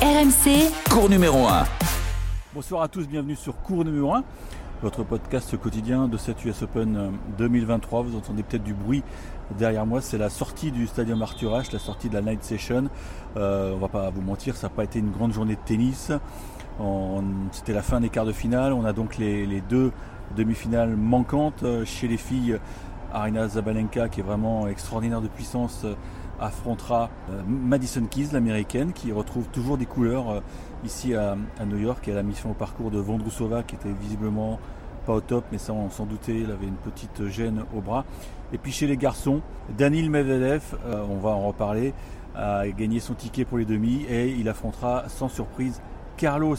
RMC, Cours numéro 1. Bonsoir à tous, bienvenue sur Cours numéro 1, votre podcast quotidien de cette US Open 2023. Vous entendez peut-être du bruit derrière moi, c'est la sortie du Stadium Arthur Ashe, la sortie de la Night Session. Euh, on va pas vous mentir, ça n'a pas été une grande journée de tennis. C'était la fin des quarts de finale. On a donc les, les deux demi-finales manquantes Euh, chez les filles. Arina Zabalenka, qui est vraiment extraordinaire de puissance, euh, affrontera euh, Madison Keys, l'américaine, qui retrouve toujours des couleurs euh, ici à, New York. Elle a mis fin au parcours de Vondrousova, qui était visiblement pas au top, mais ça on s'en doutait, il avait une petite gêne au bras. Et puis chez les garçons, Danil Medvedev, euh, on va en reparler, a gagné son ticket pour les demi et il affrontera sans surprise Carlos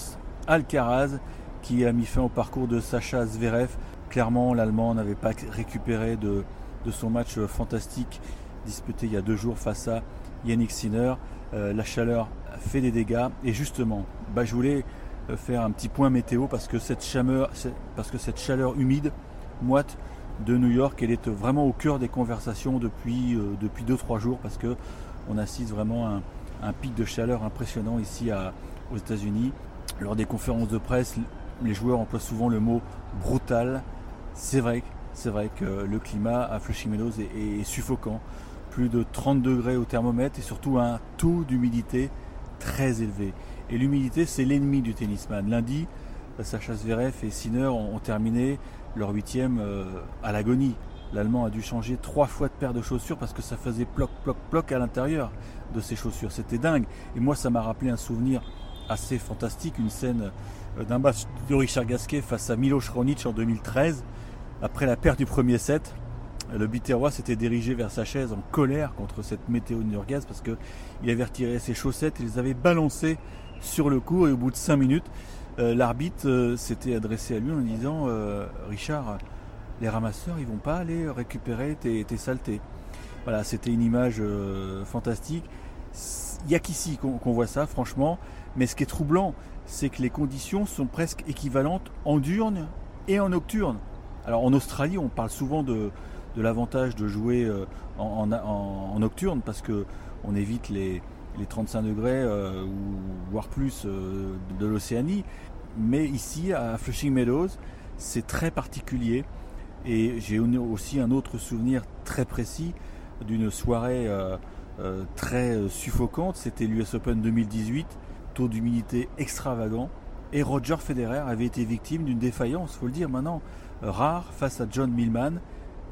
Alcaraz qui a mis fin au parcours de Sacha Zverev. Clairement, l'Allemand n'avait pas récupéré de son match fantastique disputé il y a deux jours face à Yannick Sinner. Euh, la chaleur fait des dégâts et justement, bah, je voulais euh, faire un petit point météo parce que cette chaleur, humide, moite de New York, elle est vraiment au cœur des conversations depuis euh, depuis deux trois jours parce que on assiste vraiment à un, pic de chaleur impressionnant ici aux États-Unis. Lors des conférences de presse, les joueurs emploient souvent le mot brutal. C'est vrai, c'est vrai que le climat à Flushing Meadows est suffocant. Plus de 30 degrés au thermomètre et surtout un taux d'humidité très élevé. Et l'humidité, c'est l'ennemi du tennisman. Lundi, Sacha Zverev et Sinner ont, terminé leur huitième euh, à l'agonie. L'Allemand a dû changer trois fois de paire de chaussures parce que ça faisait ploc, ploc, ploc à l'intérieur de ses chaussures. C'était dingue. Et moi, ça m'a rappelé un souvenir assez fantastique, une scène euh, d'un match de Richard Gasquet face à Milos Raonic en 2013. Après la perte du premier set, le Biterrois s'était dirigé vers sa chaise en colère contre cette météo new-yorkaise parce qu'il avait retiré ses chaussettes et les avait balancées sur le cours et au bout de 5 minutes, euh, l'arbitre euh, s'était adressé à lui en disant euh, Richard, les ramasseurs, ils vont pas aller récupérer tes, tes saletés. Voilà, c'était une image fantastique. Il n'y a qu'ici qu'on qu'on voit ça, franchement. Mais ce qui est troublant, c'est que les conditions sont presque équivalentes en diurne et en nocturne. Alors en Australie, on parle souvent de, de l'avantage de jouer euh, en, nocturne parce que on évite les, les 35 degrés euh, ou voire plus euh, de l'Océanie. Mais ici, à Flushing Meadows, c'est très particulier. Et j'ai aussi un autre souvenir très précis d'une soirée très suffocante. C'était l'US Open 2018, taux d'humidité extravagant. Et Roger Federer avait été victime d'une défaillance, faut le dire maintenant, rare face à John Millman.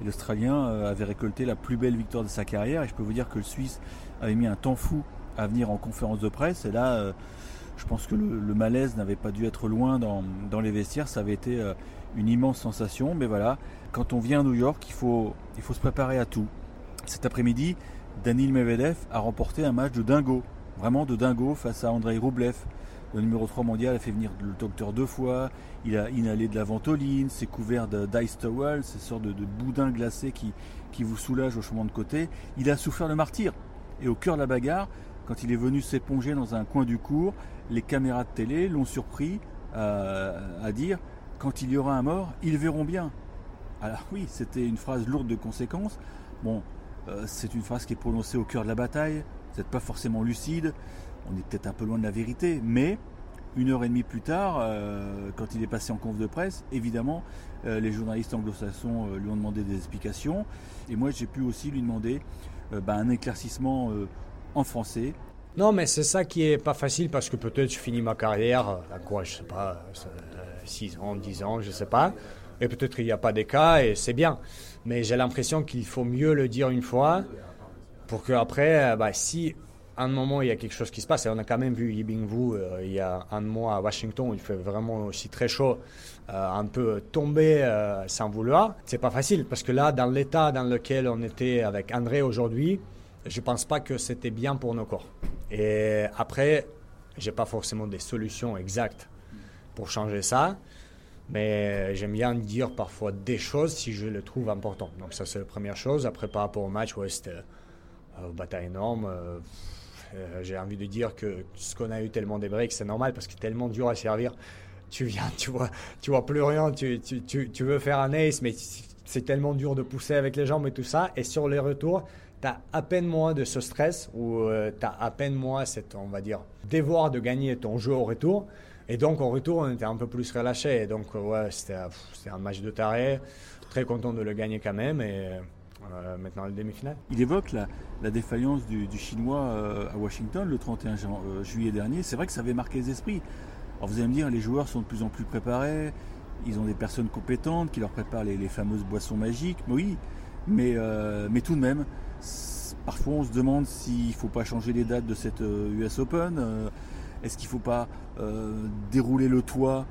L'Australien euh, avait récolté la plus belle victoire de sa carrière. Et je peux vous dire que le Suisse avait mis un temps fou à venir en conférence de presse. Et là, euh, je pense que le, malaise n'avait pas dû être loin dans, les vestiaires. Ça avait été euh, une immense sensation. Mais voilà, quand on vient à New York, il faut, il faut se préparer à tout. Cet après-midi, Danil Medvedev a remporté un match de dingo. Vraiment de dingo face à Andrei Rublev. Le numéro 3 mondial a fait venir le docteur deux fois. Il a inhalé de la ventoline, s'est couvert d'ice towel, ces sortes de, boudins glacés qui, vous soulagent au chemin de côté. Il a souffert le martyr. Et au cœur de la bagarre, quand il est venu s'éponger dans un coin du cours, les caméras de télé l'ont surpris à, à dire quand il y aura un mort, ils verront bien. Alors oui, c'était une phrase lourde de conséquences. Bon, euh, c'est une phrase qui est prononcée au cœur de la bataille. Vous n'êtes pas forcément lucide. On est peut-être un peu loin de la vérité, mais une heure et demie plus tard, euh, quand il est passé en conf de presse, évidemment, euh, les journalistes anglo-saxons euh, lui ont demandé des explications. Et moi, j'ai pu aussi lui demander bah, un éclaircissement en français. Non, mais c'est ça qui est pas facile parce que peut-être je finis ma carrière, à quoi, je sais pas, 6 ans, 10 ans, je sais pas. Et peut-être il n'y a pas des cas et c'est bien. Mais j'ai l'impression qu'il faut mieux le dire une fois pour qu'après, bah, si un moment il y a quelque chose qui se passe, on a quand même vu Yibingwu euh, il y a un mois à Washington il fait vraiment aussi très chaud, euh, un peu tomber euh, sans vouloir, c'est pas facile parce que là, dans l'état dans lequel on était avec André aujourd'hui, je pense pas que c'était bien pour nos corps. Et après, j'ai pas forcément des solutions exactes pour changer ça, mais j'aime bien dire parfois des choses si je le trouve important. Donc ça c'est la première chose. Après par rapport au match, ouais, c'était euh, bataille énorme. Euh, j'ai envie de dire que ce qu'on a eu tellement des breaks, c'est normal parce que tellement dur à servir. Tu viens, tu vois, tu vois plus rien, tu, tu, tu, veux faire un ace, mais c'est tellement dur de pousser avec les jambes et tout ça. Et sur les retours, tu as à peine moins de ce stress ou tu as à peine moins cette, on va dire, devoir de gagner ton jeu au retour. Et donc, au retour, on était un peu plus relâché. Et donc, ouais, c'était un match de taré. Très content de le gagner quand même. Et euh, maintenant. Il évoque la, défaillance du, Chinois euh, à Washington le 31 euh, juillet dernier. C'est vrai que ça avait marqué les esprits. Alors, vous allez me dire, les joueurs sont de plus en plus préparés. Ils ont des personnes compétentes qui leur préparent les, fameuses boissons magiques. Oui, mais, mais tout de même, parfois on se demande s'il ne faut pas changer les dates de cette US Open. Est-ce qu'il ne faut pas dérouler le toit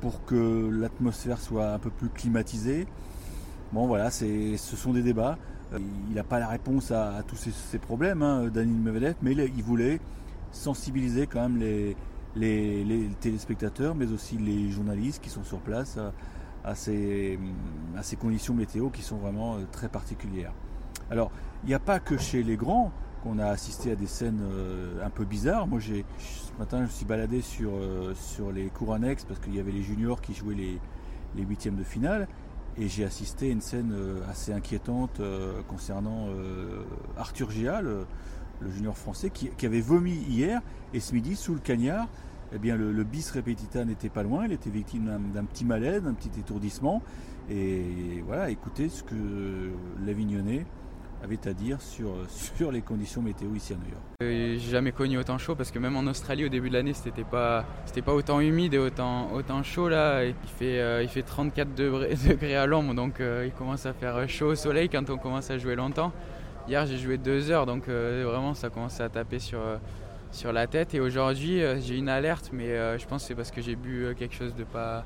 pour que l'atmosphère soit un peu plus climatisée? Bon voilà, ce sont des débats. Euh, il n'a pas la réponse à, tous ces, problèmes, hein, Daniel Medvedev, mais il, voulait sensibiliser quand même les, téléspectateurs, mais aussi les journalistes qui sont sur place à, ces, conditions météo qui sont vraiment euh, très particulières. Alors, il n'y a pas que chez les grands qu'on a assisté à des scènes euh, un peu bizarres. Moi, ce matin, je me suis baladé sur, sur les cours annexes parce qu'il y avait les juniors qui jouaient les, les huitièmes de finale. Et j'ai assisté à une scène euh, assez inquiétante concernant Arthur Gia, le, junior français, qui, avait vomi hier. Et ce midi, sous le cagnard, eh bien, le, bis repetita n'était pas loin. Il était victime d'un, petit malaise, d'un petit étourdissement. Et voilà, écoutez ce que l'Avignonnais avait à dire sur, sur les conditions météo ici à New York euh, J'ai jamais connu autant chaud parce que même en Australie au début de l'année c'était pas c'était pas autant humide et autant autant chaud là. Il fait euh, il fait 34 degrés, à l'ombre donc euh, il commence à faire chaud au soleil quand on commence à jouer longtemps. Hier j'ai joué deux heures donc vraiment ça commence à taper sur sur la tête et aujourd'hui j'ai une alerte mais je pense c'est parce que j'ai bu quelque chose de pas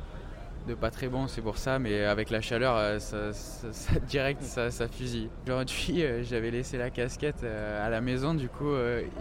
de pas très bon, c'est pour ça, mais avec la chaleur, euh, ça, direct, ça, fusille. Aujourd'hui, euh, j'avais laissé la casquette euh, à la maison, du coup,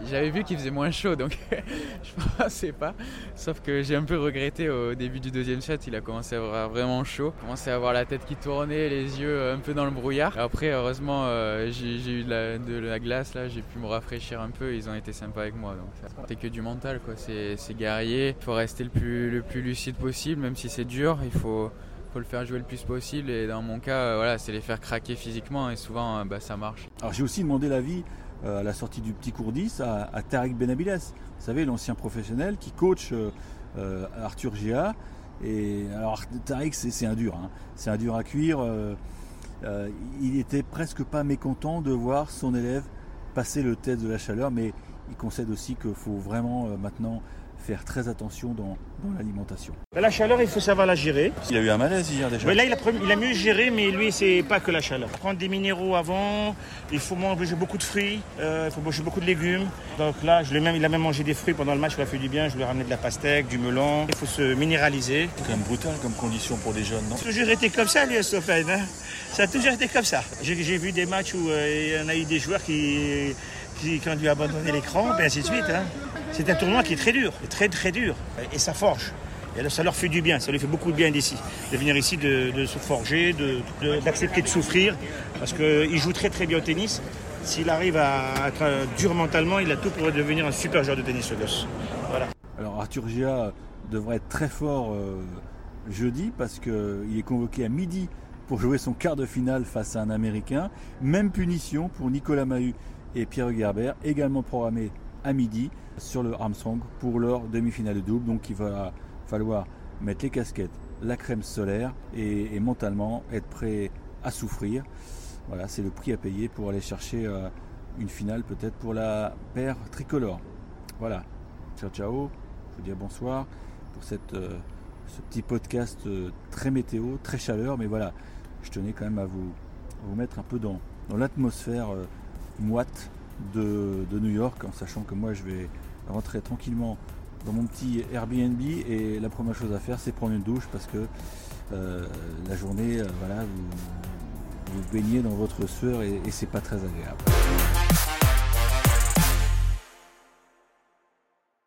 j'avais vu qu'il faisait moins chaud, donc je pensais pas. Sauf que j'ai un peu regretté au début du deuxième set, il a commencé à avoir vraiment chaud, commencé à avoir la tête qui tournait, les yeux un peu dans le brouillard. Après, heureusement, j'ai eu de la, de la, glace, là, j'ai pu me rafraîchir un peu, ils ont été sympas avec moi. Donc c'est que du mental, quoi. C'est guerrier, il faut rester le plus, le plus lucide possible, même si c'est dur il faut, faut le faire jouer le plus possible. Et dans mon cas, euh, voilà, c'est les faire craquer physiquement et souvent euh, bah, ça marche. Alors j'ai aussi demandé l'avis euh, à la sortie du petit cours 10 à, à Tariq Benabiles, vous savez, l'ancien professionnel qui coach Arthur Gia. Et alors Tariq, c'est un dur, hein. c'est un dur à cuire. il était presque pas mécontent de voir son élève passer le test de la chaleur, mais il concède aussi qu'il faut vraiment maintenant faire très attention dans, l'alimentation. La chaleur, il faut savoir la gérer. Il a eu un malaise hier déjà. là, il a, il a, mieux géré, mais lui, c'est pas que la chaleur. Prendre des minéraux avant, il faut manger beaucoup de fruits, euh, il faut manger beaucoup de légumes. Donc là, je même, il a même mangé des fruits pendant le match, il a fait du bien. Je lui ai ramené de la pastèque, du melon. Il faut se minéraliser. C'est quand même brutal comme condition pour des jeunes, non Ça a toujours été comme ça, l'US Open. Hein ça a toujours été comme ça. J'ai vu des matchs où euh, il y en a eu des joueurs qui, qui, ont dû abandonner l'écran, et ainsi de suite. Hein. C'est un tournoi qui est très dur, très très dur, et ça forge. Et ça leur fait du bien, ça lui fait beaucoup de bien d'ici, de venir ici, de, se forger, d'accepter de, souffrir, parce qu'il joue très très bien au tennis. S'il arrive à être dur mentalement, il a tout pour devenir un super joueur de tennis, ce gosse. Alors Arthur Gia devrait être très fort euh, jeudi, parce qu'il est convoqué à midi pour jouer son quart de finale face à un Américain. Même punition pour Nicolas Mahut et Pierre Gerber, également programmé à midi sur le Armstrong pour leur demi-finale de double. Donc il va falloir mettre les casquettes, la crème solaire et, mentalement être prêt à souffrir. Voilà, c'est le prix à payer pour aller chercher euh, une finale peut-être pour la paire tricolore. Voilà, ciao ciao, je vous dis bonsoir pour cette, euh, ce petit podcast euh, très météo, très chaleur, mais voilà, je tenais quand même à vous, vous mettre un peu dans, dans l'atmosphère moite de, New York, en sachant que moi je vais rentrer tranquillement dans mon petit Airbnb et la première chose à faire c'est prendre une douche parce que euh, la journée, euh, voilà, vous, vous baignez dans votre sueur et c'est pas très agréable.